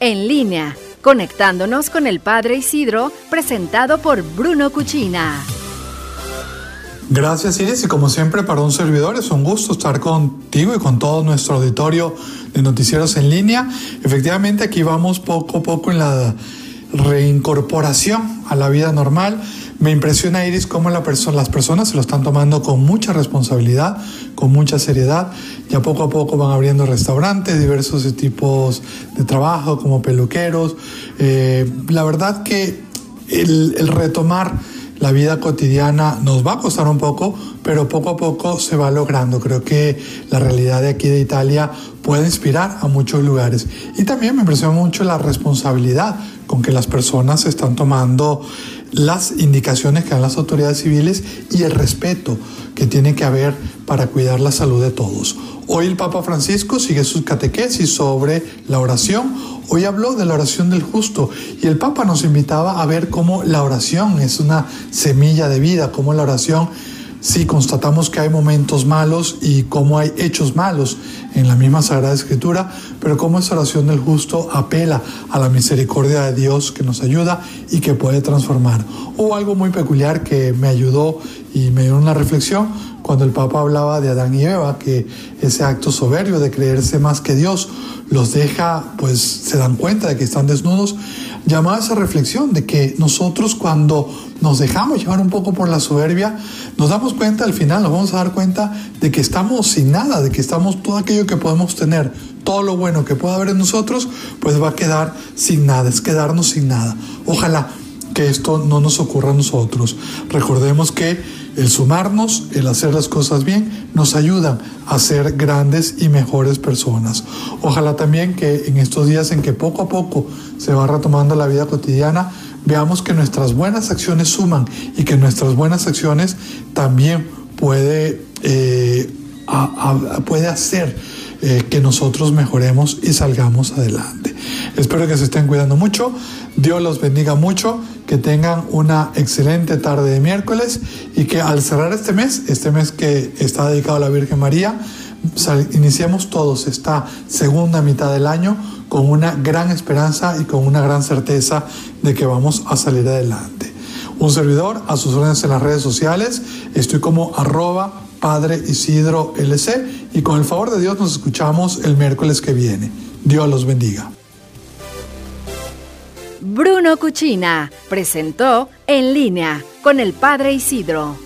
en línea, conectándonos con el Padre Isidro, presentado por Bruno Cuchina. Gracias Iris y como siempre para un servidor es un gusto estar contigo y con todo nuestro auditorio de noticieros en línea. Efectivamente aquí vamos poco a poco en la reincorporación a la vida normal. Me impresiona Iris cómo la las personas se lo están tomando con mucha responsabilidad, con mucha seriedad. Ya poco a poco van abriendo restaurantes, diversos tipos de trabajo como peluqueros. Eh, la verdad que el, el retomar la vida cotidiana nos va a costar un poco, pero poco a poco se va logrando. Creo que la realidad de aquí de Italia puede inspirar a muchos lugares. Y también me impresiona mucho la responsabilidad con que las personas están tomando las indicaciones que dan las autoridades civiles y el respeto que tiene que haber para cuidar la salud de todos. Hoy el Papa Francisco sigue sus catequesis sobre la oración. Hoy habló de la oración del justo y el Papa nos invitaba a ver cómo la oración es una semilla de vida, cómo la oración sí constatamos que hay momentos malos y cómo hay hechos malos en la misma Sagrada Escritura, pero cómo esa oración del justo apela a la misericordia de Dios que nos ayuda y que puede transformar. O algo muy peculiar que me ayudó y me dio una reflexión cuando el Papa hablaba de Adán y Eva, que ese acto soberbio de creerse más que Dios los deja, pues se dan cuenta de que están desnudos, llamaba esa reflexión de que nosotros cuando nos dejamos llevar un poco por la soberbia, nos damos cuenta al final, nos vamos a dar cuenta de que estamos sin nada, de que estamos todo aquello que podemos tener, todo lo bueno que pueda haber en nosotros, pues va a quedar sin nada, es quedarnos sin nada. Ojalá que esto no nos ocurra a nosotros. Recordemos que el sumarnos, el hacer las cosas bien, nos ayudan a ser grandes y mejores personas. Ojalá también que en estos días en que poco a poco se va retomando la vida cotidiana, veamos que nuestras buenas acciones suman y que nuestras buenas acciones también puede, eh, puede hacer eh, que nosotros mejoremos y salgamos adelante. Espero que se estén cuidando mucho. Dios los bendiga mucho que tengan una excelente tarde de miércoles y que al cerrar este mes, este mes que está dedicado a la Virgen María, iniciemos todos esta segunda mitad del año con una gran esperanza y con una gran certeza de que vamos a salir adelante. Un servidor, a sus órdenes en las redes sociales, estoy como arroba Padre Isidro LC y con el favor de Dios nos escuchamos el miércoles que viene. Dios los bendiga. Bruno Cuchina presentó En línea con el Padre Isidro.